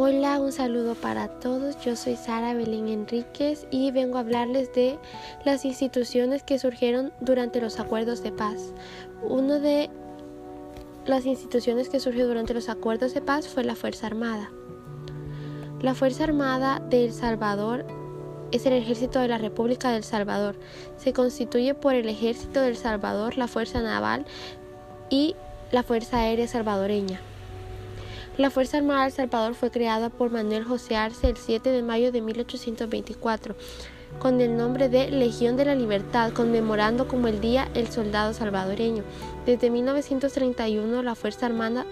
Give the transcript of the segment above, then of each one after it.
Hola, un saludo para todos. Yo soy Sara Belén Enríquez y vengo a hablarles de las instituciones que surgieron durante los acuerdos de paz. Una de las instituciones que surgió durante los acuerdos de paz fue la Fuerza Armada. La Fuerza Armada de El Salvador es el ejército de la República del Salvador. Se constituye por el ejército del Salvador, la Fuerza Naval y la Fuerza Aérea Salvadoreña. La Fuerza Armada del Salvador fue creada por Manuel José Arce el 7 de mayo de 1824 con el nombre de Legión de la Libertad, conmemorando como el Día el Soldado Salvadoreño. Desde 1931 la Fuerza Armada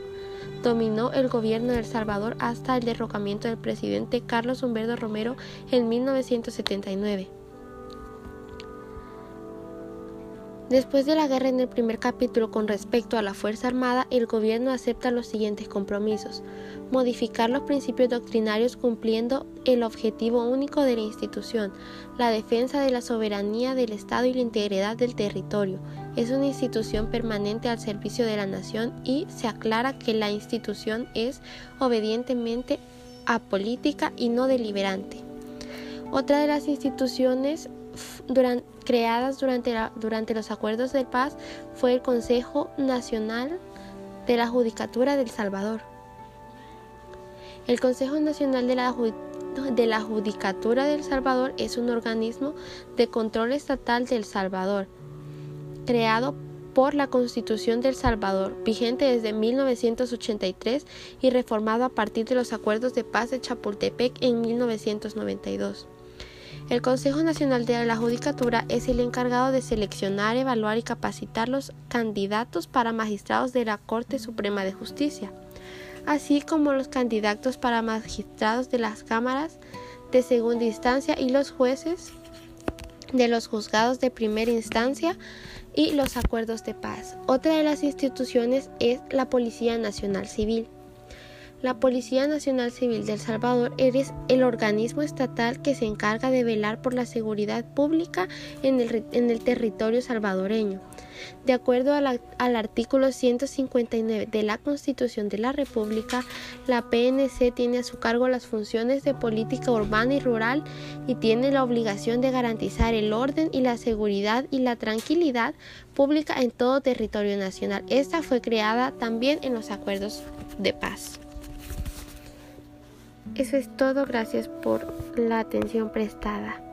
dominó el gobierno de El Salvador hasta el derrocamiento del presidente Carlos Humberto Romero en 1979. Después de la guerra en el primer capítulo con respecto a la Fuerza Armada, el gobierno acepta los siguientes compromisos. Modificar los principios doctrinarios cumpliendo el objetivo único de la institución, la defensa de la soberanía del Estado y la integridad del territorio. Es una institución permanente al servicio de la nación y se aclara que la institución es obedientemente apolítica y no deliberante. Otra de las instituciones creadas durante, durante los acuerdos de paz fue el Consejo Nacional de la Judicatura del Salvador. El Consejo Nacional de la, de la Judicatura del Salvador es un organismo de control estatal del Salvador, creado por la Constitución del Salvador, vigente desde 1983 y reformado a partir de los acuerdos de paz de Chapultepec en 1992. El Consejo Nacional de la Judicatura es el encargado de seleccionar, evaluar y capacitar los candidatos para magistrados de la Corte Suprema de Justicia, así como los candidatos para magistrados de las cámaras de segunda instancia y los jueces de los juzgados de primera instancia y los acuerdos de paz. Otra de las instituciones es la Policía Nacional Civil. La Policía Nacional Civil de El Salvador es el organismo estatal que se encarga de velar por la seguridad pública en el, territorio salvadoreño. De acuerdo al artículo 159 de la Constitución de la República, la PNC tiene a su cargo las funciones de política urbana y rural y tiene la obligación de garantizar el orden y la seguridad y la tranquilidad pública en todo territorio nacional. Esta fue creada también en los acuerdos de paz. Eso es todo, gracias por la atención prestada.